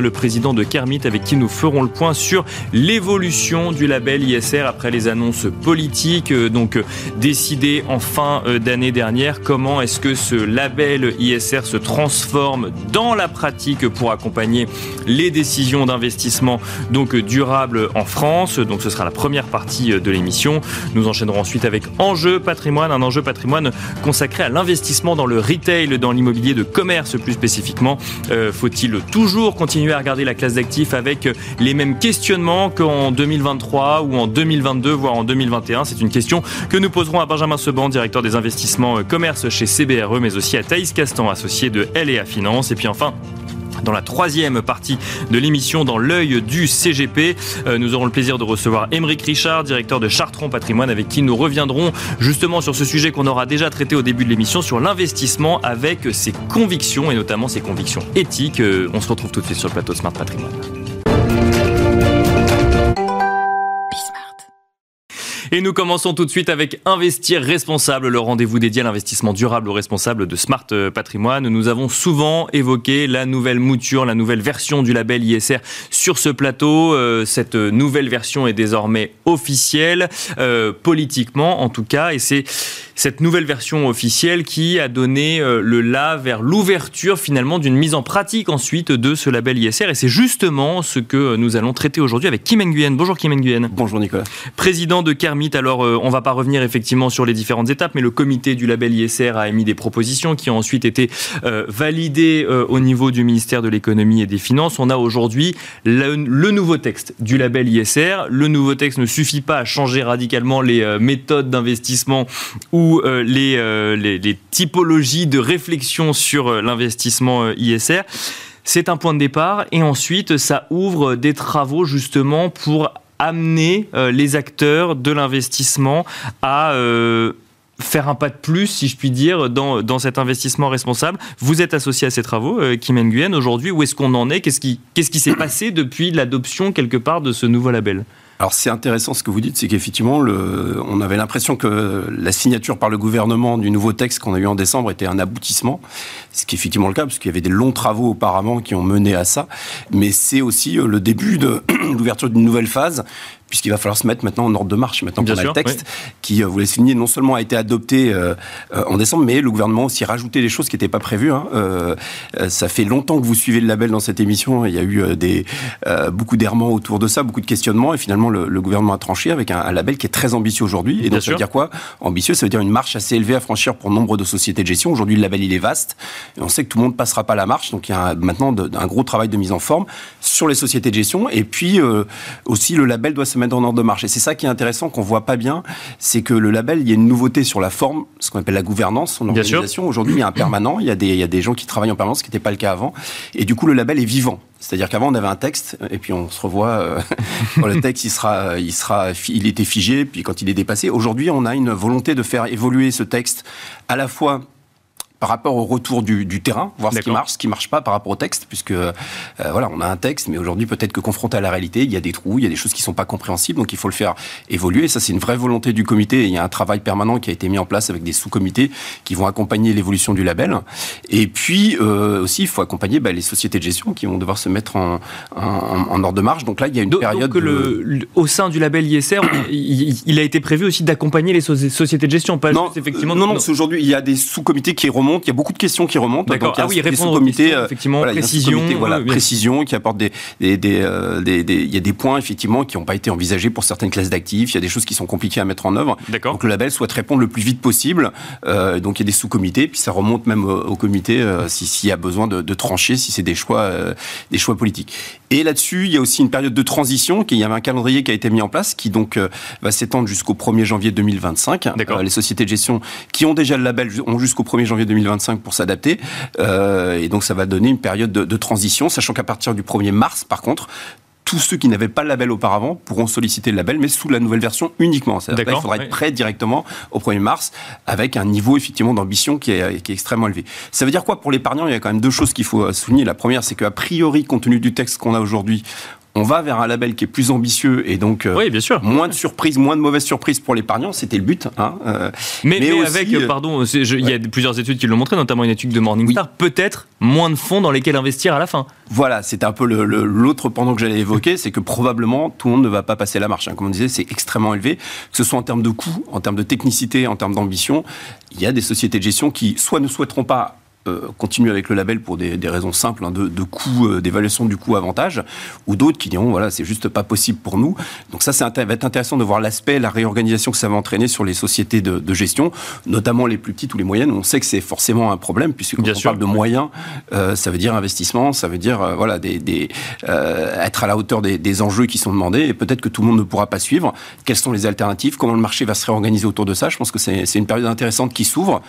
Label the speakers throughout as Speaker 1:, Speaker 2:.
Speaker 1: Le président de Kermit, avec qui nous ferons le point sur l'évolution du label ISR après les annonces politiques, euh, donc euh, décidées en fin euh, d'année dernière. Comment est-ce que ce label ISR se transforme dans la pratique pour accompagner les décisions d'investissement donc durable en France? Donc ce sera la première partie de l'émission. Nous enchaînerons ensuite avec Enjeu patrimoine, un enjeu patrimoine consacré à l'investissement dans le retail, dans l'immobilier de commerce plus spécifiquement. Faut-il toujours continuer à regarder la classe d'actifs avec les mêmes questionnements qu'en 2023 ou en 2022, voire en 2021 C'est une question que nous poserons à Benjamin Seban, directeur des investissements euh, commerce chez CBRE, mais aussi à Thaïs Castan, associé de LA Finance. Et puis enfin, dans la troisième partie de l'émission dans l'œil du CGP. Euh, nous aurons le plaisir de recevoir Émeric Richard, directeur de Chartron Patrimoine, avec qui nous reviendrons justement sur ce sujet qu'on aura déjà traité au début de l'émission, sur l'investissement avec ses convictions et notamment ses convictions éthiques. Euh, on se retrouve tout de suite sur le plateau Smart Patrimoine. Et nous commençons tout de suite avec Investir responsable, le rendez-vous dédié à l'investissement durable ou responsable de Smart Patrimoine. Nous avons souvent évoqué la nouvelle mouture, la nouvelle version du label ISR sur ce plateau. Euh, cette nouvelle version est désormais officielle, euh, politiquement en tout cas, et c'est cette nouvelle version officielle qui a donné euh, le la vers l'ouverture finalement d'une mise en pratique ensuite de ce label ISR. Et c'est justement ce que nous allons traiter aujourd'hui avec Kim Nguyen. Bonjour Kim Nguyen.
Speaker 2: Bonjour Nicolas.
Speaker 1: Président de Alors euh, on va pas revenir effectivement sur les différentes étapes, mais le comité du label ISR a émis des propositions qui ont ensuite été euh, validées au niveau du ministère de l'économie et des finances. On a aujourd'hui le, nouveau texte du label ISR. Le nouveau texte ne suffit pas à changer radicalement les méthodes d'investissement ou euh, euh, les, les, typologies de réflexion sur euh, l'investissement ISR. C'est un point de départ et ensuite ça ouvre des travaux justement pour amener les acteurs de l'investissement à faire un pas de plus, si je puis dire, dans, dans cet investissement responsable. Vous êtes associé à ces travaux, Kim Nguyen, aujourd'hui. Où est-ce qu'on en est? Qu'est-ce qui s'est passé depuis l'adoption, quelque part, de ce nouveau label?
Speaker 2: Alors c'est intéressant ce que vous dites, c'est qu'effectivement, on avait l'impression que la signature par le gouvernement du nouveau texte qu'on a eu en décembre était un aboutissement, ce qui est effectivement le cas, parce qu'il y avait des longs travaux auparavant qui ont mené à ça, mais c'est aussi euh, le début de l'ouverture d'une nouvelle phase, puisqu'il va falloir se mettre maintenant en ordre de marche, maintenant qu'on a le texte, qui, euh, vous l'avez souligné, non seulement a été adopté euh, euh, en décembre, mais le gouvernement a aussi rajouté des choses qui n'étaient pas prévues. Hein. ça fait longtemps que vous suivez le label dans cette émission, il y a eu des, beaucoup d'errements autour de ça, beaucoup de questionnements, et finalement le, gouvernement a tranché avec un, label qui est très ambitieux aujourd'hui. Et donc ça veut dire quoi? Ambitieux, ça veut dire une marche assez élevée à franchir pour nombre de sociétés de gestion. Aujourd'hui, le label, il est vaste, et on sait que tout le monde ne passera pas la marche, donc il y a maintenant un gros travail de mise en forme sur les sociétés de gestion, et puis aussi le label doit se mettre en ordre de marche. Et c'est ça qui est intéressant, qu'on voit pas bien, c'est que le label, il y a une nouveauté sur la forme, ce qu'on appelle la gouvernance, son organisation. Aujourd'hui, il y a un permanent, il y a, des, il y a des gens qui travaillent en permanence, ce qui n'était pas le cas avant. Et du coup, le label est vivant. C'est-à-dire qu'avant, on avait un texte, et puis on se revoit, euh, quand le texte, il sera, il sera, il était figé, puis quand il est dépassé. Aujourd'hui, on a une volonté de faire évoluer ce texte à la fois par rapport au retour du, terrain, voir ce qui marche, ce qui marche pas par rapport au texte, puisque euh, voilà, on a un texte, mais aujourd'hui peut-être que confronté à la réalité, il y a des trous, il y a des choses qui sont pas compréhensibles, donc il faut le faire évoluer. Et ça, c'est une vraie volonté du comité. il y a un travail permanent qui a été mis en place avec des sous-comités qui vont accompagner l'évolution du label. Et puis euh, aussi, il faut accompagner bah, les sociétés de gestion qui vont devoir se mettre en, ordre de marche. Donc là, il y a une période.
Speaker 1: Donc le, au sein du label ISR, il, a été prévu aussi d'accompagner les sociétés de gestion, pas
Speaker 2: non, effectivement. non, non, non. aujourd'hui, il y a des sous-comités qui remontent il y a beaucoup de questions qui remontent.
Speaker 1: D'accord. Ah oui, répondre aux questions, euh, effectivement, précision.
Speaker 2: voilà, précision qui apporte des, des, des, euh, des, il y a des points effectivement qui n'ont pas été envisagés pour certaines classes d'actifs. Il y a des choses qui sont compliquées à mettre en œuvre.
Speaker 1: D'accord.
Speaker 2: Donc le label souhaite répondre le plus vite possible. Euh, donc il y a des sous-comités, puis ça remonte même au, comité euh, s'il y a besoin de, de trancher, si c'est des choix, euh, des choix politiques. Et là-dessus, il y a aussi une période de transition. Qui, il y avait un calendrier qui a été mis en place qui donc va s'étendre jusqu'au 1er janvier 2025.
Speaker 1: D'accord.
Speaker 2: les sociétés de gestion qui ont déjà le label ont jusqu'au 1er janvier 2025 2025 pour s'adapter. Euh, et donc ça va donner une période de, de transition, sachant qu'à partir du 1er mars, par contre, tous ceux qui n'avaient pas le label auparavant pourront solliciter le label, mais sous la nouvelle version uniquement. C'est-à-dire qu'il faudra être prêt directement au 1er mars avec un niveau effectivement d'ambition qui est, qui est, extrêmement élevé. Ça veut dire quoi pour l'épargnant? Il y a quand même deux choses qu'il faut souligner. La première, c'est qu'a priori, compte tenu du texte qu'on a aujourd'hui, on va vers un label qui est plus ambitieux et donc
Speaker 1: euh, oui, bien sûr.
Speaker 2: moins de surprises, moins de mauvaises surprises pour l'épargnant. C'était le but. Hein,
Speaker 1: euh, mais, mais, avec, euh, pardon, il y a plusieurs études qui l'ont montré, notamment une étude de Morningstar, peut-être moins de fonds dans lesquels investir à la fin.
Speaker 2: Voilà, c'était un peu l'autre pendant que j'allais évoquer, c'est que probablement tout le monde ne va pas passer la marche. Hein. Comme on disait, c'est extrêmement élevé, que ce soit en termes de coûts, en termes de technicité, en termes d'ambition. Il y a des sociétés de gestion qui soit ne souhaiteront pas euh, continuer avec le label pour des, raisons simples hein, de, de coût, euh, d'évaluation du coût avantage, ou d'autres qui diront voilà c'est juste pas possible pour nous. Donc ça, ça va être intéressant de voir l'aspect, la réorganisation que ça va entraîner sur les sociétés de, gestion, notamment les plus petites ou les moyennes. On sait que c'est forcément un problème puisque quand on parle de moyens, euh, ça veut dire investissement, ça veut dire voilà des, être à la hauteur des, enjeux qui sont demandés. Et peut-être que tout le monde ne pourra pas suivre. Quelles sont les alternatives? Comment le marché va se réorganiser autour de ça? Je pense que c'est une période intéressante qui s'ouvre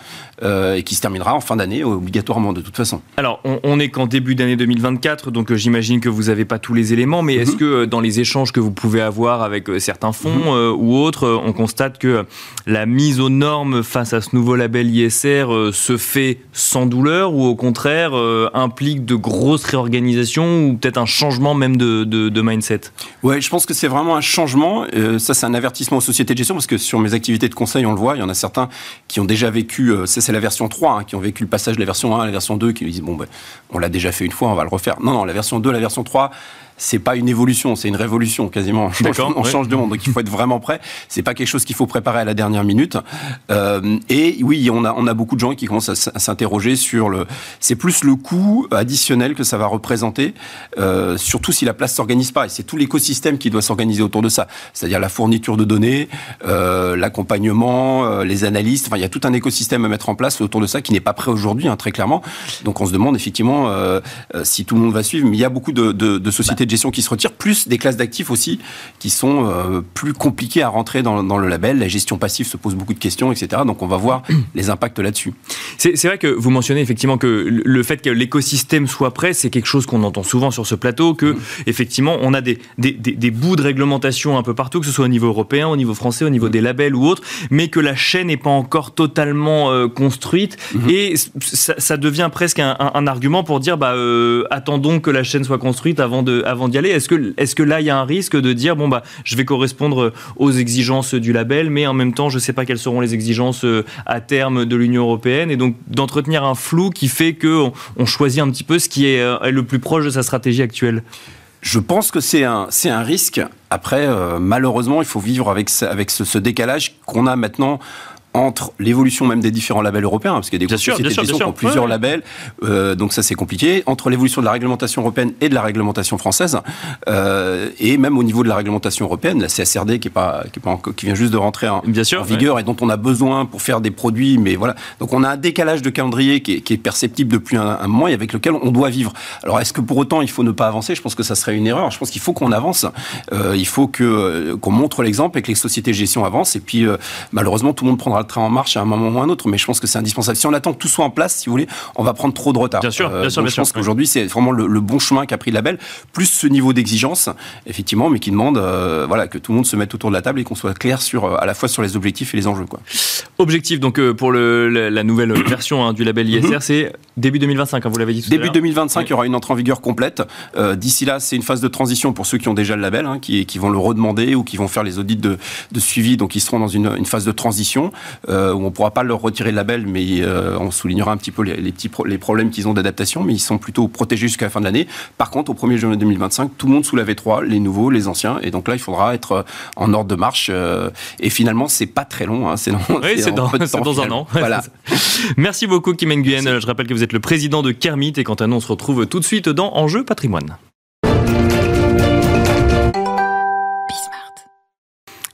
Speaker 2: et qui se terminera en fin d'année obligatoirement de toute façon.
Speaker 1: Alors, on, est qu'en début d'année 2024, donc euh, j'imagine que vous n'avez pas tous les éléments, mais est-ce mhm. que euh, dans les échanges que vous pouvez avoir avec euh, certains fonds mhm. ou autres, on constate que la mise aux normes face à ce nouveau label ISR se fait sans douleur ou au contraire implique de grosses réorganisations ou peut-être un changement même de, de, mindset?
Speaker 2: Ouais, je pense que c'est vraiment un changement. ça, c'est un avertissement aux sociétés de gestion parce que sur mes activités de conseil, on le voit, il y en a certains qui ont déjà vécu, ça c'est la version 3, hein, qui ont vécu le passage de la version version 1 la version 2 qui disent bon, ben, on l'a déjà fait une fois, on va le refaire. Non, non, la version 2, la version 3, c'est pas une évolution, c'est une révolution quasiment. On, change de monde, donc il faut être vraiment prêt. C'est pas quelque chose qu'il faut préparer à la dernière minute. Euh, et oui, on a on a beaucoup de gens qui commencent à s'interroger sur le. C'est plus le coût additionnel que ça va représenter, euh, surtout si la place s'organise pas. Et c'est tout l'écosystème qui doit s'organiser autour de ça. C'est-à-dire la fourniture de données, euh, l'accompagnement, les analystes. Enfin, il y a tout un écosystème à mettre en place autour de ça qui n'est pas prêt aujourd'hui, hein, très clairement. Donc on se demande effectivement si tout le monde va suivre. Mais il y a beaucoup de, de, de sociétés de gestion qui se retirent, plus des classes d'actifs aussi qui sont euh, plus compliquées à rentrer dans, le label. La gestion passive se pose beaucoup de questions, etc. Donc on va voir les impacts là-dessus.
Speaker 1: C'est vrai que vous mentionnez effectivement que le fait que l'écosystème soit prêt, c'est quelque chose qu'on entend souvent sur ce plateau, que mm. effectivement on a des, des, bouts de réglementation un peu partout, que ce soit au niveau européen, au niveau français, au niveau mm. des labels ou autres, mais que la chaîne n'est pas encore totalement euh, construite mm-hmm. et ça, devient presque un, argument pour dire bah, euh, attendons que la chaîne soit construite avant de, avant d'y aller Est-ce que, là, il y a un risque de dire, bon, bah, je vais correspondre aux exigences du label, mais en même temps, je ne sais pas quelles seront les exigences euh, à terme de l'Union européenne, et donc d'entretenir un flou qui fait qu'on on choisit un petit peu ce qui est, euh, le plus proche de sa stratégie actuelle?
Speaker 2: Je pense que c'est un, risque. Après, euh, malheureusement, il faut vivre avec ce décalage qu'on a maintenant entre l'évolution même des différents labels européens, parce qu'il y a des sociétés qui ont plusieurs labels, euh, donc ça c'est compliqué, entre l'évolution de la réglementation européenne et de la réglementation française, euh, et même au niveau de la réglementation européenne, la CSRD qui est pas qui, est pas qui vient juste de rentrer en, vigueur et dont on a besoin pour faire des produits, mais voilà, donc on a un décalage de calendrier qui est, qui est perceptible depuis un, un, moment et avec lequel on doit vivre. Alors est-ce que pour autant il faut ne pas avancer? Je pense que ça serait une erreur. Je pense qu'il faut qu'on avance, euh, il faut que qu'on montre l'exemple et que les sociétés de gestion avancent, et puis malheureusement tout le monde prendra en marche à un moment ou à un autre, mais je pense que c'est indispensable. Si on attend que tout soit en place, si vous voulez, on va prendre trop de retard.
Speaker 1: Bien sûr, bien sûr,
Speaker 2: je pense qu'aujourd'hui, c'est vraiment le, bon chemin qu'a pris le label, plus ce niveau d'exigence, effectivement, mais qui demande euh, voilà, que tout le monde se mette autour de la table et qu'on soit clair sur, euh, à la fois sur les objectifs et les enjeux. Quoi.
Speaker 1: Objectif, donc, euh, pour le, la, nouvelle version hein, du label ISR, mhm. c'est début 2025, hein, vous l'avez dit tout
Speaker 2: Début 2025, il y aura une entrée en vigueur complète. D'ici là, c'est une phase de transition pour ceux qui ont déjà le label, hein, qui, qui, vont le redemander ou qui vont faire les audits de, de suivi, donc ils seront dans une, une phase de transition où on ne pourra pas leur retirer le label, mais euh, on soulignera un petit peu les, petits les problèmes qu'ils ont d'adaptation, mais ils sont plutôt protégés jusqu'à la fin de l'année. Par contre, au 1er janvier 2025, tout le monde sous la V3, les nouveaux, les anciens, et donc là, il faudra être euh, en ordre de marche. Euh, et finalement, c'est pas très long, hein,
Speaker 1: c'est dans, oui, dans, un an. Voilà. Merci beaucoup, Kim Nguyen. Je rappelle que vous êtes le président de Kermit, et quant à nous, on se retrouve tout de suite dans Enjeu patrimoine.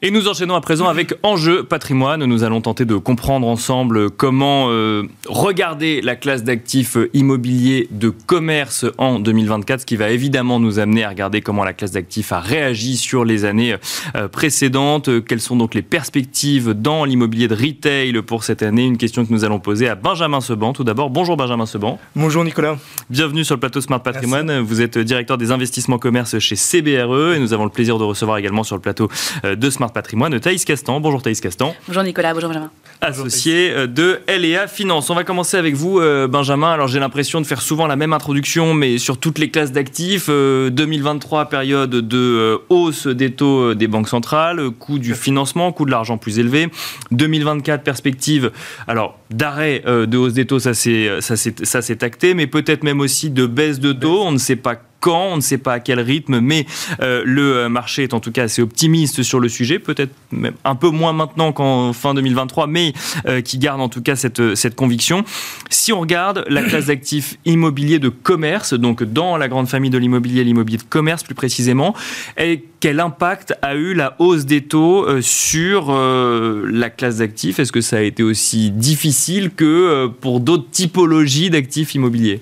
Speaker 1: Et nous enchaînons à présent avec Enjeu patrimoine. Nous allons tenter de comprendre ensemble comment euh, regarder la classe d'actifs immobiliers de commerce en 2024, ce qui va évidemment nous amener à regarder comment la classe d'actifs a réagi sur les années euh, précédentes. Quelles sont donc les perspectives dans l'immobilier de retail pour cette année? Une question que nous allons poser à Benjamin Seban. Tout d'abord, bonjour Benjamin Seban.
Speaker 3: Bonjour Nicolas.
Speaker 1: Bienvenue sur le plateau Smart Patrimoine. Vous êtes directeur des investissements commerce chez CBRE et nous avons le plaisir de recevoir également sur le plateau euh, de Smart Patrimoine, Thaïs Castan. Bonjour Thaïs Castan.
Speaker 4: Bonjour Nicolas, bonjour Benjamin.
Speaker 1: Associé euh, de LEA Finance. On va commencer avec vous, euh, Benjamin. Alors j'ai l'impression de faire souvent la même introduction, mais sur toutes les classes d'actifs. 2023, période de hausse des taux des banques centrales, coût du financement, coût de l'argent plus élevé. 2024, perspective, alors d'arrêt de hausse des taux, ça s'est acté, mais peut-être même aussi de baisse de taux. On ne sait pas quand, on ne sait pas à quel rythme, mais euh, le euh, marché est en tout cas assez optimiste sur le sujet, peut-être même un peu moins maintenant qu'en fin 2023, mais euh, qui garde en tout cas cette, conviction. Si on regarde la classe d'actifs immobiliers de commerce, donc dans la grande famille de l'immobilier, l'immobilier de commerce plus précisément, et quel impact a eu la hausse des taux sur la classe d'actifs? Est-ce que ça a été aussi difficile que pour d'autres typologies d'actifs immobiliers?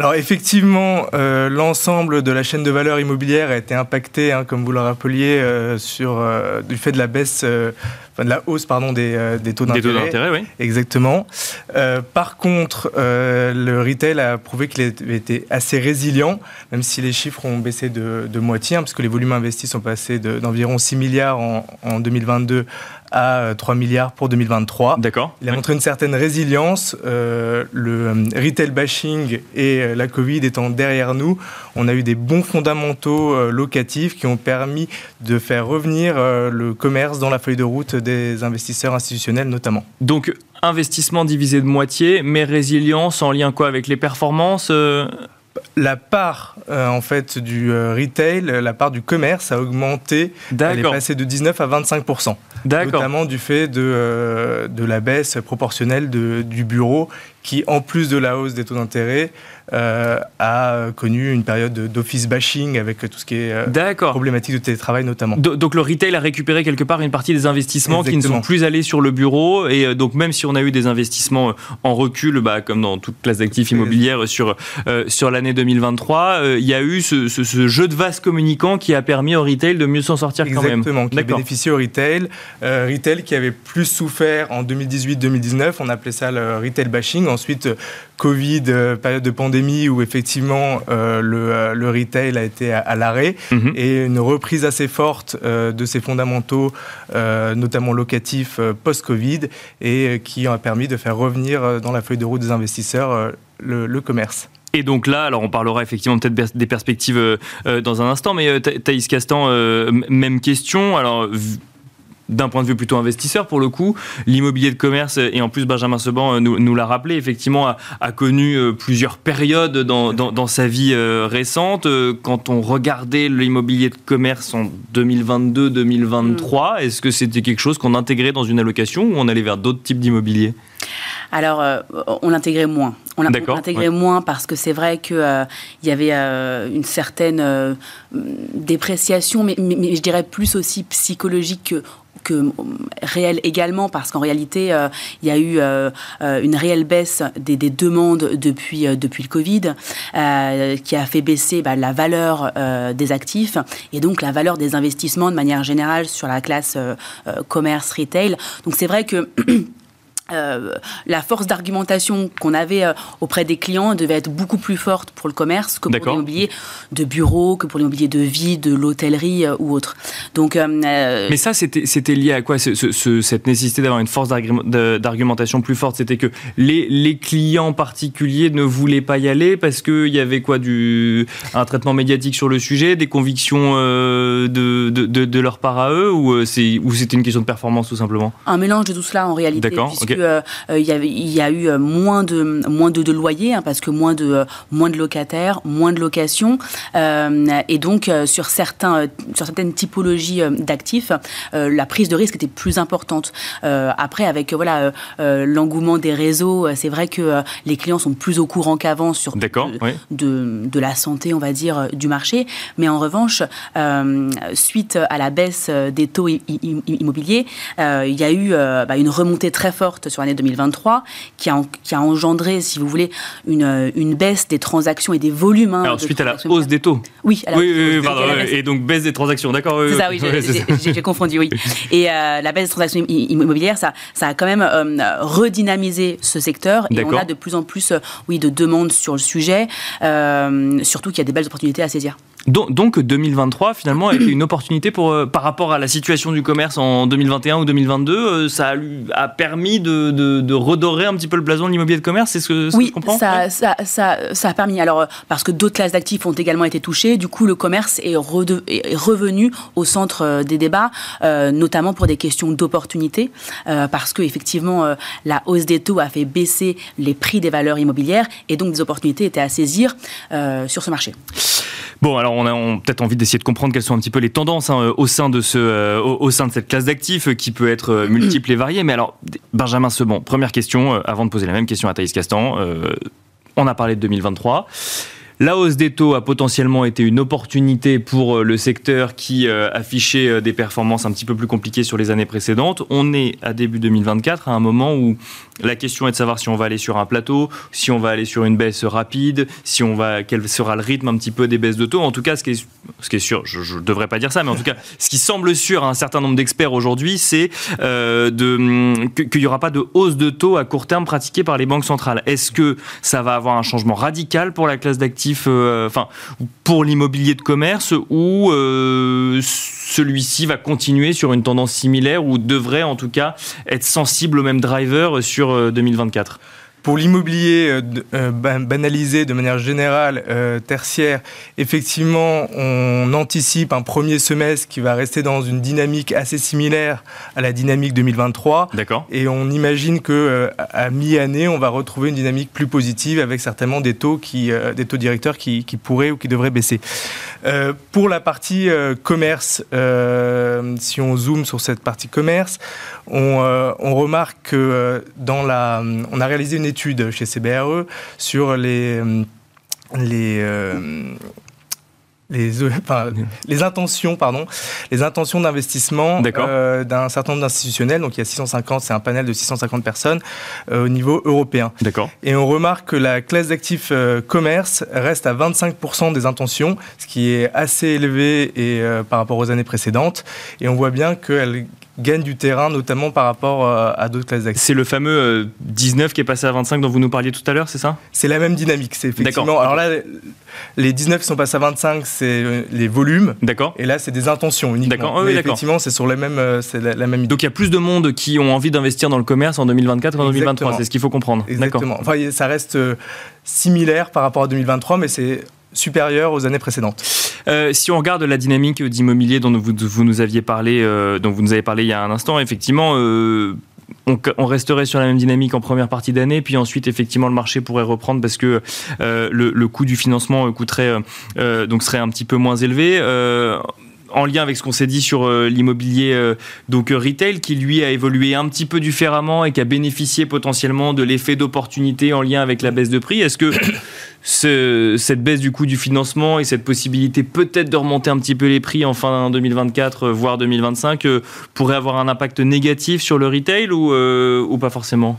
Speaker 3: Alors effectivement, euh, l'ensemble de la chaîne de valeur immobilière a été impacté, hein, comme vous le rappeliez, euh, sur, euh, du fait de la baisse, enfin de la hausse pardon, des, des taux d'intérêt.
Speaker 1: Des taux d'intérêt, oui.
Speaker 3: Exactement. par contre, le retail a prouvé qu'il été assez résilient, même si les chiffres ont baissé de, de moitié, hein, parce que les volumes investis sont passés d'environ 6 milliards en, en 2022 à 3 milliards pour 2023.
Speaker 1: D'accord.
Speaker 3: Il a montré une certaine résilience. Euh, le euh, retail bashing et euh, la Covid étant derrière nous, on a eu des bons fondamentaux locatifs qui ont permis de faire revenir le commerce dans la feuille de route des investisseurs institutionnels notamment.
Speaker 1: Donc investissement divisé de moitié, mais résilience en lien quoi avec les performances
Speaker 3: la part en fait du retail, la part du commerce a augmenté. Elle est passée de 19 à 25% notamment du fait de, euh, de la baisse proportionnelle de, du bureau qui, en plus de la hausse des taux d'intérêt, euh, a connu une période d'office bashing avec tout ce qui est euh, problématique de télétravail notamment.
Speaker 1: donc le retail a récupéré quelque part une partie des investissements qui ne sont plus allés sur le bureau et euh, donc même si on a eu des investissements en recul, bah, comme dans toute classe d'actifs immobilières sur, sur l'année 2023, il y a eu ce, jeu de vase communicant qui a permis au retail de mieux s'en sortir quand même.
Speaker 3: Exactement, qui a bénéficié au retail. retail qui avait plus souffert en 2018-2019, on appelait ça le retail bashing. Ensuite, Covid, période de pandémie où effectivement euh, euh, le, retail a été à, l'arrêt mhm. et une reprise assez forte euh, de ses fondamentaux, notamment locatifs post-Covid, et qui a permis de faire revenir dans la feuille de route des investisseurs le, commerce.
Speaker 1: Et donc là, alors on parlera effectivement peut-être des perspectives dans un instant, mais Thaïs Castan, même question. Alors d'un point de vue plutôt investisseur pour le coup. L'immobilier de commerce, et en plus Benjamin Seban euh, nous, l'a rappelé, effectivement a, connu euh, plusieurs périodes dans, sa vie euh, récente. Quand on regardait l'immobilier de commerce en 2022-2023, mm. est-ce que c'était quelque chose qu'on intégrait dans une allocation ou on allait vers d'autres types d'immobilier?
Speaker 4: Alors, on l'intégrait moins. On l'intégrait moins parce que c'est vrai qu'il il y avait une certaine dépréciation, mais, mais, je dirais plus aussi psychologique que que euh, réel également, parce qu'en réalité, euh, il y a eu euh, une réelle baisse des, demandes depuis, depuis le Covid, qui a fait baisser bah, la valeur des actifs et donc la valeur des investissements de manière générale sur la classe commerce retail. Donc c'est vrai que Euh, la force d'argumentation qu'on avait euh, auprès des clients devait être beaucoup plus forte pour le commerce que pour l'immobilier de bureau, que pour l'immobilier de vie, de l'hôtellerie euh, ou autre.
Speaker 1: Donc, Mais ça, c'était lié à quoi Cette nécessité d'avoir une force d'argumentation plus forte, c'était que les, les, clients particuliers ne voulaient pas y aller parce qu'il y avait quoi du, Un traitement médiatique sur le sujet, des convictions de, de, de, leur part à eux, ou c'était une question de performance tout simplement?
Speaker 4: Un mélange de tout cela en réalité.
Speaker 1: D'accord.
Speaker 4: Il y, a eu moins de moins de, loyers hein, parce que moins de moins de locataires, moins de locations, et donc sur certains sur certaines typologies d'actifs, la prise de risque était plus importante. après, avec voilà l'engouement des réseaux, c'est vrai que les clients sont plus au courant qu'avant sur de, de, de, la santé, on va dire, du marché. Mais en revanche, suite à la baisse des taux immobiliers, euh, il y a eu euh, bah, une remontée très forte sur l'année 2023 qui a, qui a engendré, si vous voulez, une, une baisse des transactions et des volumes. Hein,
Speaker 1: Alors, suite à la hausse des taux
Speaker 4: Oui,
Speaker 1: à la oui, pardon, et donc baisse des transactions, d'accord
Speaker 4: C'est ça, oui, j'ai confondu, oui. Et euh, la baisse des transactions immobilières, ça, ça a quand même redynamisé ce secteur et on a de plus en plus oui, de demandes sur le sujet, surtout qu'il y a des belles opportunités à saisir.
Speaker 1: Donc 2023 finalement a été une opportunité pour euh, par rapport à la situation du commerce en 2021 ou 2022, euh, ça a, permis de, redorer un petit peu le blason de l'immobilier de commerce, c'est ce que,
Speaker 4: oui,
Speaker 1: je comprends
Speaker 4: ça, ça, ça, a permis. Alors parce que d'autres classes d'actifs ont également été touchées, du coup le commerce est, revenu au centre euh, des débats, notamment pour des questions d'opportunité, parce que effectivement la hausse des taux a fait baisser les prix des valeurs immobilières et donc des opportunités étaient à saisir sur ce marché.
Speaker 1: Bon, alors on a peut-être envie d'essayer de comprendre quelles sont un petit peu les tendances hein, au, sein de ce, euh, au, sein de cette classe d'actifs euh, qui peut être euh, multiple et variée. Mais alors, Benjamin Sebon, première question, avant de poser la même question à Thaïs Castan. on a parlé de 2023. La hausse des taux a potentiellement été une opportunité pour le secteur qui affichait des performances un petit peu plus compliquées sur les années précédentes. On est à début 2024, à un moment où la question est de savoir si on va aller sur un plateau, si on va aller sur une baisse rapide, si on va, quel sera le rythme un petit peu des baisses de taux. En tout cas, ce qui est, ce qui est sûr, je ne devrais pas dire ça, mais en tout cas, ce qui semble sûr à un certain nombre d'experts aujourd'hui, c'est euh, qu'il n'y aura pas de hausse de taux à court terme pratiquée par les banques centrales. Est-ce que ça va avoir un changement radical pour la classe d'actifs, euh, pour l'immobilier de commerce, ou euh, celui-ci va continuer sur une tendance similaire, ou devrait en tout cas être sensible au même driver sur 2024
Speaker 3: pour l'immobilier euh, euh, banalisé de manière générale, euh, tertiaire, effectivement, on anticipe un premier semestre qui va rester dans une dynamique assez similaire à la dynamique 2023.
Speaker 1: D'accord.
Speaker 3: Et on imagine que à mi-année, on va retrouver une dynamique plus positive avec certainement des taux qui, des taux directeurs qui, qui, pourraient ou qui devraient baisser. pour la partie commerce, si on zoome sur cette partie commerce, on, on remarque que dans la, on a réalisé une étude chez CBRE sur les, euh, les, euh, les, les intentions, pardon, les intentions d'investissement euh, d'un certain nombre d'institutionnels. Donc il y a 650, c'est un panel de 650 personnes au niveau européen.
Speaker 1: D'accord.
Speaker 3: Et on remarque que la classe d'actifs commerce reste à 25% des intentions, ce qui est assez élevé et, par rapport aux années précédentes. Et on voit bien qu'elle gagne du terrain, notamment par rapport euh, à d'autres classes d'actifs.
Speaker 1: C'est le fameux 19 euh, qui est passé à 25 dont vous nous parliez tout à l'heure, c'est ça?
Speaker 3: C'est la même dynamique, c'est effectivement. Alors là, les 19 qui sont passés à 25, c'est euh, les volumes.
Speaker 1: D'accord.
Speaker 3: Et là, c'est des intentions uniquement. D'accord. Mais effectivement, c'est sur les mêmes, c'est la, même idée.
Speaker 1: Donc il y a plus de monde qui ont envie d'investir dans le commerce en 2024 qu'en 2023. C'est ce qu'il faut comprendre.
Speaker 3: Exactement. Enfin, ça reste similaire par rapport à 2023, mais c'est supérieure aux années précédentes.
Speaker 1: Euh, si on regarde la dynamique d'immobilier dont vous, nous aviez parlé, euh, dont vous nous avez parlé il y a un instant, effectivement, euh, on, resterait sur la même dynamique en première partie d'année, puis ensuite effectivement le marché pourrait reprendre parce que le, coût du financement coûterait donc serait un petit peu moins élevé en lien avec ce qu'on s'est dit sur euh, l'immobilier euh, donc retail qui lui a évolué un petit peu différemment et qui a bénéficié potentiellement de l'effet d'opportunité en lien avec la baisse de prix. Est-ce que cette baisse du coût du financement et cette possibilité peut-être de remonter un petit peu les prix en fin 2024 euh, voire 2025 pourrait avoir un impact négatif sur le retail ou, ou pas forcément?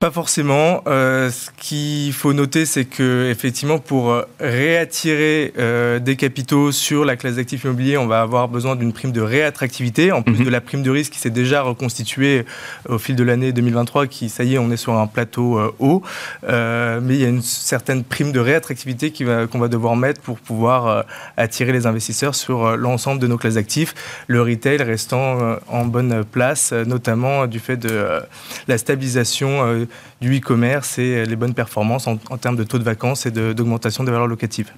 Speaker 3: Pas forcément. Euh, ce qu'il faut noter, c'est que effectivement, pour euh, réattirer euh, des capitaux sur la classe d'actifs immobiliers, on va avoir besoin d'une prime de réattractivité, en plus mhm. de la prime de risque qui s'est déjà reconstituée au fil de l'année 2023, qui, ça y est, on est sur un plateau haut. mais il y a une certaine prime de réattractivité qu'on va, va devoir mettre pour pouvoir attirer les investisseurs sur l'ensemble de nos classes d'actifs. Le retail restant en bonne place, notamment du fait de la stabilisation du e-commerce et les bonnes performances en, termes de taux de vacances et d'augmentation des valeurs locatives.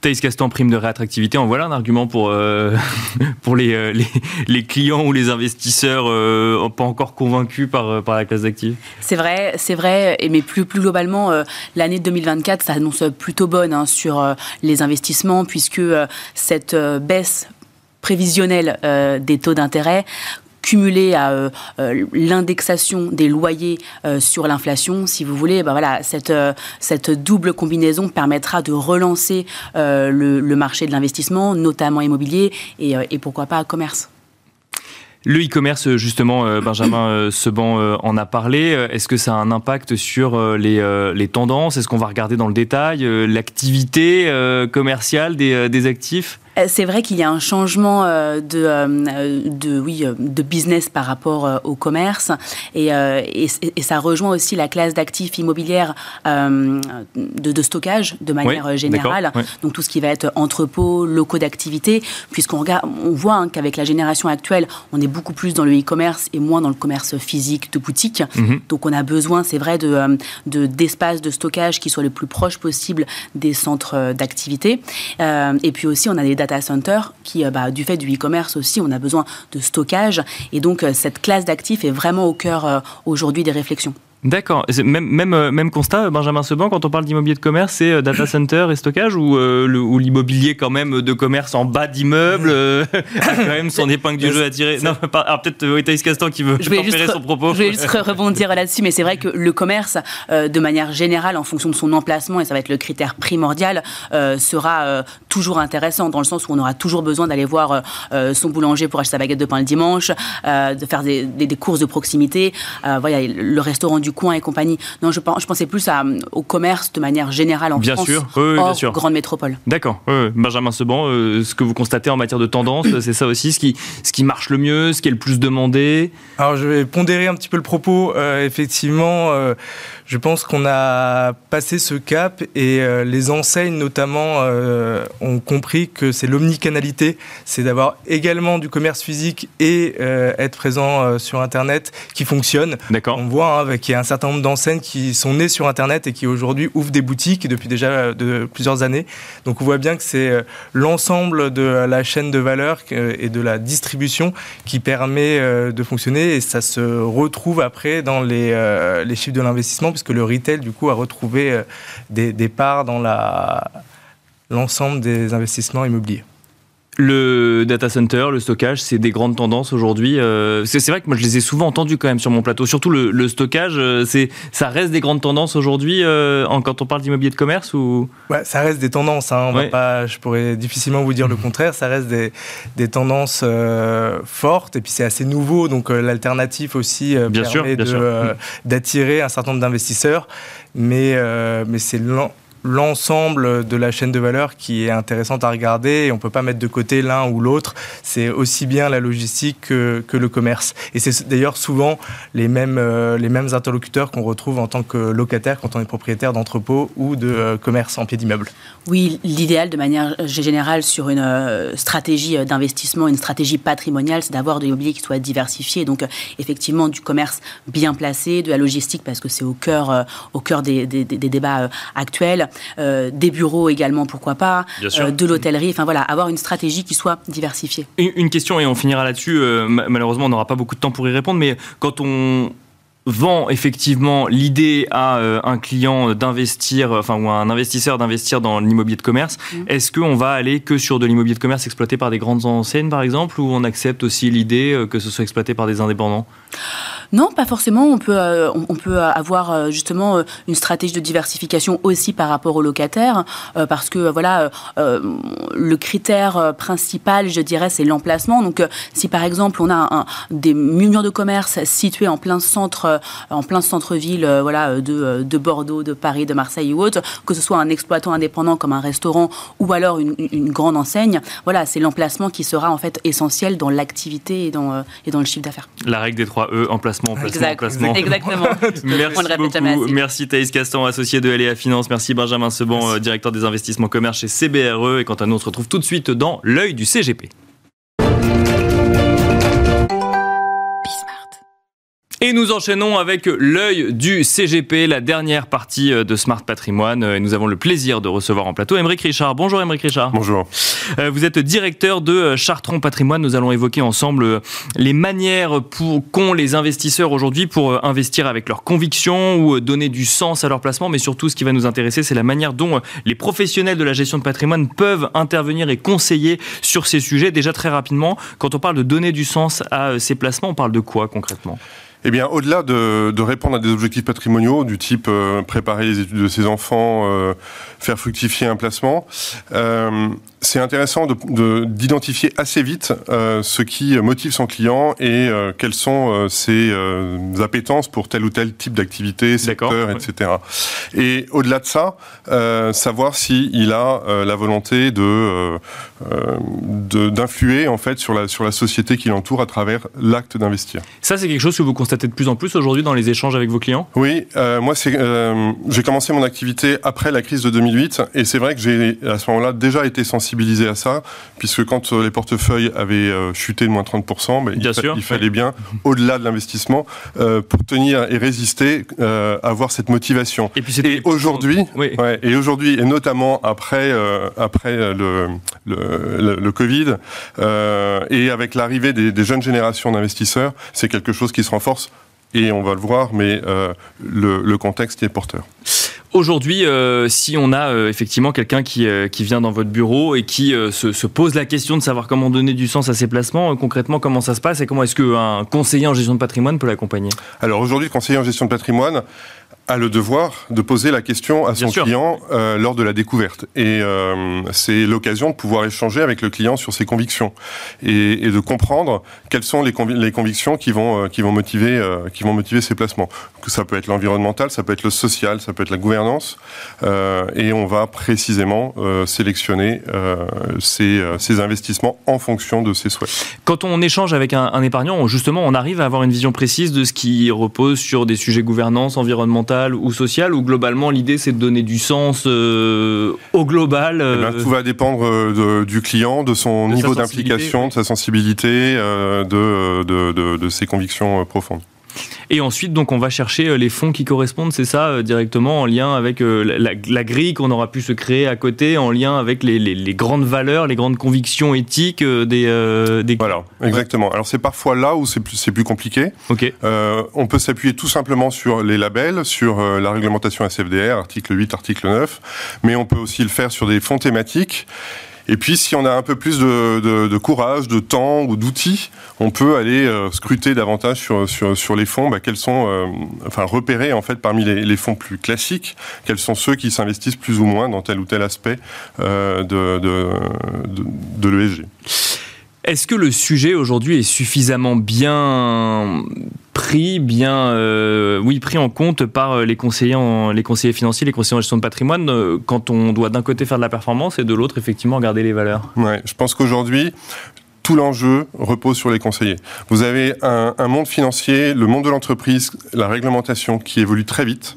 Speaker 1: Thaïs Castan, prime de réattractivité, en voilà un argument pour, euh, pour les, les, clients ou les investisseurs pas encore convaincus par, par la classe d'actifs.
Speaker 4: C'est vrai, c'est vrai, mais plus, plus globalement, l'année 2024 s'annonce plutôt bonne hein, sur les investissements, puisque cette baisse prévisionnelle des taux d'intérêt cumulé à euh, euh, l'indexation des loyers euh, sur l'inflation, si vous voulez, ben voilà, cette, cette double combinaison permettra de relancer le, marché de l'investissement, notamment immobilier, et, et pourquoi pas commerce.
Speaker 1: Le e-commerce, justement, Benjamin Seban en a parlé. Est-ce que ça a un impact sur les, les tendances? Est-ce qu'on va regarder dans le détail l'activité commerciale des, des actifs?
Speaker 4: C'est vrai qu'il y a un changement euh, de, euh, de, oui, de business par rapport au commerce et, et, ça rejoint aussi la classe d'actifs immobilières de, stockage de manière générale. Donc tout ce qui va être entrepôt, locaux d'activité, puisqu'on regarde, on voit hein, qu'avec la génération actuelle, on est beaucoup plus dans le e-commerce et moins dans le commerce physique de boutique. Mhm. Donc on a besoin, c'est vrai, de, d'espaces de, stockage qui soient le plus proche possible des centres d'activité. et puis aussi, on a des data center qui, euh, bah, du fait du e-commerce aussi, on a besoin de stockage. Et donc, euh, cette classe d'actifs est vraiment au cœur euh, aujourd'hui des réflexions.
Speaker 1: D'accord. Même, même, euh, même constat, Benjamin Seban, quand on parle d'immobilier de commerce, c'est euh, data center et stockage ou, euh, l'immobilier quand même de commerce en bas d'immeuble a quand même son épingle du jeu à tirer Non, alors peut-être Thaïs Castan qui veut tempérer son propos.
Speaker 4: Je vais juste rebondir là-dessus, mais c'est vrai que le commerce, de manière générale, en fonction de son emplacement, et ça va être le critère primordial, sera toujours intéressant dans le sens où on aura toujours besoin d'aller voir son boulanger pour acheter sa baguette de pain le dimanche, de faire des, des, courses de proximité. voilà, le restaurant du coin et compagnie. Non, je, je pensais plus à, au commerce de manière générale en
Speaker 1: bien
Speaker 4: France,
Speaker 1: sûr. Oui,
Speaker 4: hors
Speaker 1: bien sûr.
Speaker 4: grande métropole.
Speaker 1: D'accord. Benjamin Seban, euh, ce que vous constatez en matière de tendance, c'est ça aussi, ce qui, ce qui marche le mieux, ce qui est le plus demandé?
Speaker 3: Alors, je vais pondérer un petit peu le propos. Euh, effectivement, euh, je pense qu'on a passé ce cap et les enseignes, notamment, ont compris que c'est l'omnicanalité, c'est d'avoir également du commerce physique et être présent sur Internet qui fonctionne.
Speaker 1: D'accord.
Speaker 3: On voit hein, qu'il y a un certain nombre d'enseignes qui sont nées sur Internet et qui aujourd'hui ouvrent des boutiques depuis déjà euh, de plusieurs années. Donc on voit bien que c'est euh, l'ensemble de la chaîne de valeur euh, et de la distribution qui permet de fonctionner et ça se retrouve après dans les, les chiffres de l'investissement puisque le retail du coup a retrouvé des, des parts dans l'ensemble des investissements immobiliers?
Speaker 1: Le data center, le stockage, c'est des grandes tendances aujourd'hui. Euh, c'est vrai que moi je les ai souvent entendus quand même sur mon plateau. Surtout le, stockage, euh, c'est ça reste des grandes tendances aujourd'hui euh, quand on parle d'immobilier de commerce ou?
Speaker 3: Ouais, ça reste des tendances. Hein. On va pas, je pourrais difficilement vous dire le contraire. Ça reste des, des tendances fortes et puis c'est assez nouveau. Donc l'alternative aussi
Speaker 1: bien
Speaker 3: permet d'attirer un certain nombre d'investisseurs. Mais mais c'est l'ensemble de la chaîne de valeur qui est intéressante à regarder et on peut pas mettre de côté l'un ou l'autre. C'est aussi bien la logistique que, le commerce. Et c'est d'ailleurs souvent les mêmes, euh, les mêmes interlocuteurs qu'on retrouve en tant que locataire quand on est propriétaire d'entrepôt ou de euh, commerce en pied d'immeuble.
Speaker 4: Oui, l'idéal de manière générale sur une euh, stratégie d'investissement, une stratégie patrimoniale, c'est d'avoir de l'immobilier qui soit diversifié. Donc effectivement du commerce bien placé, de la logistique parce que c'est au cœur, au cœur des, des débats actuels euh, des bureaux également, pourquoi pas, euh, de l'hôtellerie, enfin voilà, avoir une stratégie qui soit diversifiée.
Speaker 1: Une question, et on finira là-dessus, euh, malheureusement on n'aura pas beaucoup de temps pour y répondre, mais quand on vend effectivement l'idée à un client d'investir, enfin ou à un investisseur d'investir dans l'immobilier de commerce, mmh. est-ce qu'on va aller que sur de l'immobilier de commerce exploité par des grandes enseignes par exemple, ou on accepte aussi l'idée que ce soit exploité par des indépendants?
Speaker 4: Non, pas forcément. On peut, euh, on peut avoir euh, justement euh, une stratégie de diversification aussi par rapport aux locataires, parce que voilà, le critère principal, je dirais, c'est l'emplacement. Donc, si par exemple on a des murs de commerce situés en plein centre, en plein centre-ville, voilà, de, de, Bordeaux, de Paris, de Marseille ou autre, que ce soit un exploitant indépendant comme un restaurant ou alors une, grande enseigne, voilà, c'est l'emplacement qui sera en fait essentiel dans l'activité et dans, et dans le chiffre d'affaires.
Speaker 1: La règle des trois E, emplacement
Speaker 4: Exactement.
Speaker 1: Merci beaucoup. Merci Thaïs Castan, associé de LEA Finance. Merci Benjamin Seban, euh, directeur des investissements commerce chez CBRE. Et quant à nous, on se retrouve tout de suite dans l'œil du CGP. Et nous enchaînons avec l'œil du CGP, la dernière partie euh, de Smart Patrimoine. Et nous avons le plaisir de recevoir en plateau Émeric Richard. Bonjour Émeric Richard.
Speaker 5: Bonjour.
Speaker 1: Euh, vous êtes directeur de euh, Chartron Patrimoine. Nous allons évoquer ensemble les manières qu'ont les investisseurs aujourd'hui pour investir avec leurs convictions ou donner du sens à leur placement. Mais surtout, ce qui va nous intéresser, c'est la manière dont les professionnels de la gestion de patrimoine peuvent intervenir et conseiller sur ces sujets. Déjà très rapidement, quand on parle de donner du sens à ces placements, on parle de quoi concrètement?
Speaker 5: Eh bien, au-delà de, de, répondre à des objectifs patrimoniaux du type euh, préparer les études de ses enfants, euh, faire fructifier un placement, euh, c'est intéressant d'identifier de, assez vite euh, ce qui motive son client et euh, quelles sont euh, ses appétences pour tel ou tel type d'activité, secteur, etc. Et au-delà de ça, savoir s'il a la volonté de d'influer en fait sur la sur la société qui l'entoure à travers l'acte d'investir.
Speaker 1: Ça, c'est quelque chose que vous constatez de plus en plus aujourd'hui dans les échanges avec vos clients?
Speaker 5: Oui, moi, c'est j'ai commencé mon activité après la crise de 2008 et c'est vrai que j'ai à ce moment-là déjà été sensible à ça, puisque quand euh, les portefeuilles avaient euh, chuté de moins 30%, ben, il, fallait bien, au-delà de l'investissement, euh, pour tenir et résister, avoir cette motivation. Et, aujourd'hui, et aujourd'hui, et notamment après, après le, le, le, Covid, et avec l'arrivée des, des jeunes générations d'investisseurs, c'est quelque chose qui se renforce et on va le voir, mais le, le, contexte est porteur.
Speaker 1: Aujourd'hui, euh, si on a euh, effectivement quelqu'un qui, euh, qui, vient dans votre bureau et qui se, se, pose la question de savoir comment donner du sens à ses placements, concrètement, comment ça se passe et comment est-ce qu'un conseiller en gestion de patrimoine peut l'accompagner?
Speaker 5: Alors aujourd'hui, le conseiller en gestion de patrimoine, a le devoir de poser la question à son client euh, lors de la découverte. Et euh, c'est l'occasion de pouvoir échanger avec le client sur ses convictions et, et de comprendre quelles sont les, les convictions qui vont, euh, qui, vont motiver, qui vont motiver ses placements. Ça peut être l'environnemental, ça peut être le social, ça peut être la gouvernance. Et on va précisément sélectionner ses, ses, investissements en fonction de ses souhaits.
Speaker 1: Quand on échange avec un, un épargnant, justement, on arrive à avoir une vision précise de ce qui repose sur des sujets gouvernance, ou social ou globalement l'idée c'est de donner du sens euh, au global
Speaker 5: eh ben, euh, Tout va dépendre euh, du client, de son niveau d'implication, de sa sensibilité, de, de, ses convictions profondes.
Speaker 1: Et ensuite, donc, on va chercher euh, les fonds qui correspondent, c'est ça, euh, directement en lien avec euh, la, grille qu'on aura pu se créer à côté, en lien avec les, grandes valeurs, les grandes convictions éthiques des, des...
Speaker 5: Voilà, exactement. Alors, c'est parfois là où c'est plus, plus compliqué.
Speaker 1: Ok.
Speaker 5: on peut s'appuyer tout simplement sur les labels, sur la réglementation SFDR, article 8, article 9, mais on peut aussi le faire sur des fonds thématiques. Et puis, si on a un peu plus de, courage, de temps ou d'outils, on peut aller euh, scruter davantage sur, sur, les fonds, bah, quels sont, euh, enfin, repérer en fait parmi les, fonds plus classiques, quels sont ceux qui s'investissent plus ou moins dans tel ou tel aspect euh, de, de, de l'ESG.
Speaker 1: Est-ce que le sujet aujourd'hui est suffisamment bien pris, bien, euh, oui, pris en compte par euh, les conseillers, les conseillers financiers, les conseillers en gestion de patrimoine, euh, quand on doit d'un côté faire de la performance et de l'autre effectivement regarder les valeurs?
Speaker 5: Ouais, je pense qu'aujourd'hui, tout l'enjeu repose sur les conseillers. Vous avez un, un monde financier, le monde de l'entreprise, la réglementation qui évolue très vite.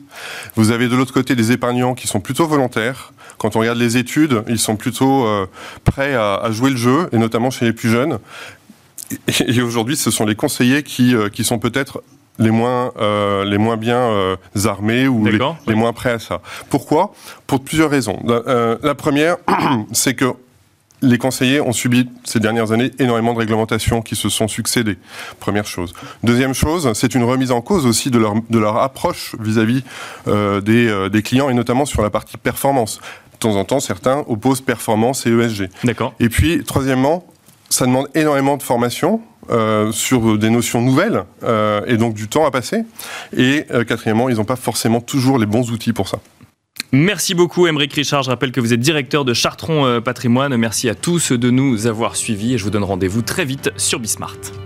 Speaker 5: Vous avez de l'autre côté des épargnants qui sont plutôt volontaires. Quand on regarde les études, ils sont plutôt prêts à, à, jouer le jeu, et notamment chez les plus jeunes. Et aujourd'hui, ce sont les conseillers qui, euh, qui sont peut-être les moins euh, les moins bien euh, armés ou les, les, moins prêts à ça. Pourquoi? Pour plusieurs raisons. Euh, la première, c'est que les conseillers ont subi ces dernières années énormément de réglementations qui se sont succédées. Première chose. Deuxième chose, c'est une remise en cause aussi de leur, de leur approche vis-à-vis -vis, des, des clients et notamment sur la partie performance. De temps en temps, certains opposent performance et ESG.
Speaker 1: D'accord.
Speaker 5: Et puis, troisièmement, ça demande énormément de formation. Euh, sur des notions nouvelles euh, et donc du temps à passer. Et euh, quatrièmement, ils n'ont pas forcément toujours les bons outils pour ça.
Speaker 1: Merci beaucoup, Émeric Richard. Je rappelle que vous êtes directeur de Chartron Patrimoine. Merci à tous de nous avoir suivis et je vous donne rendez-vous très vite sur Bismart.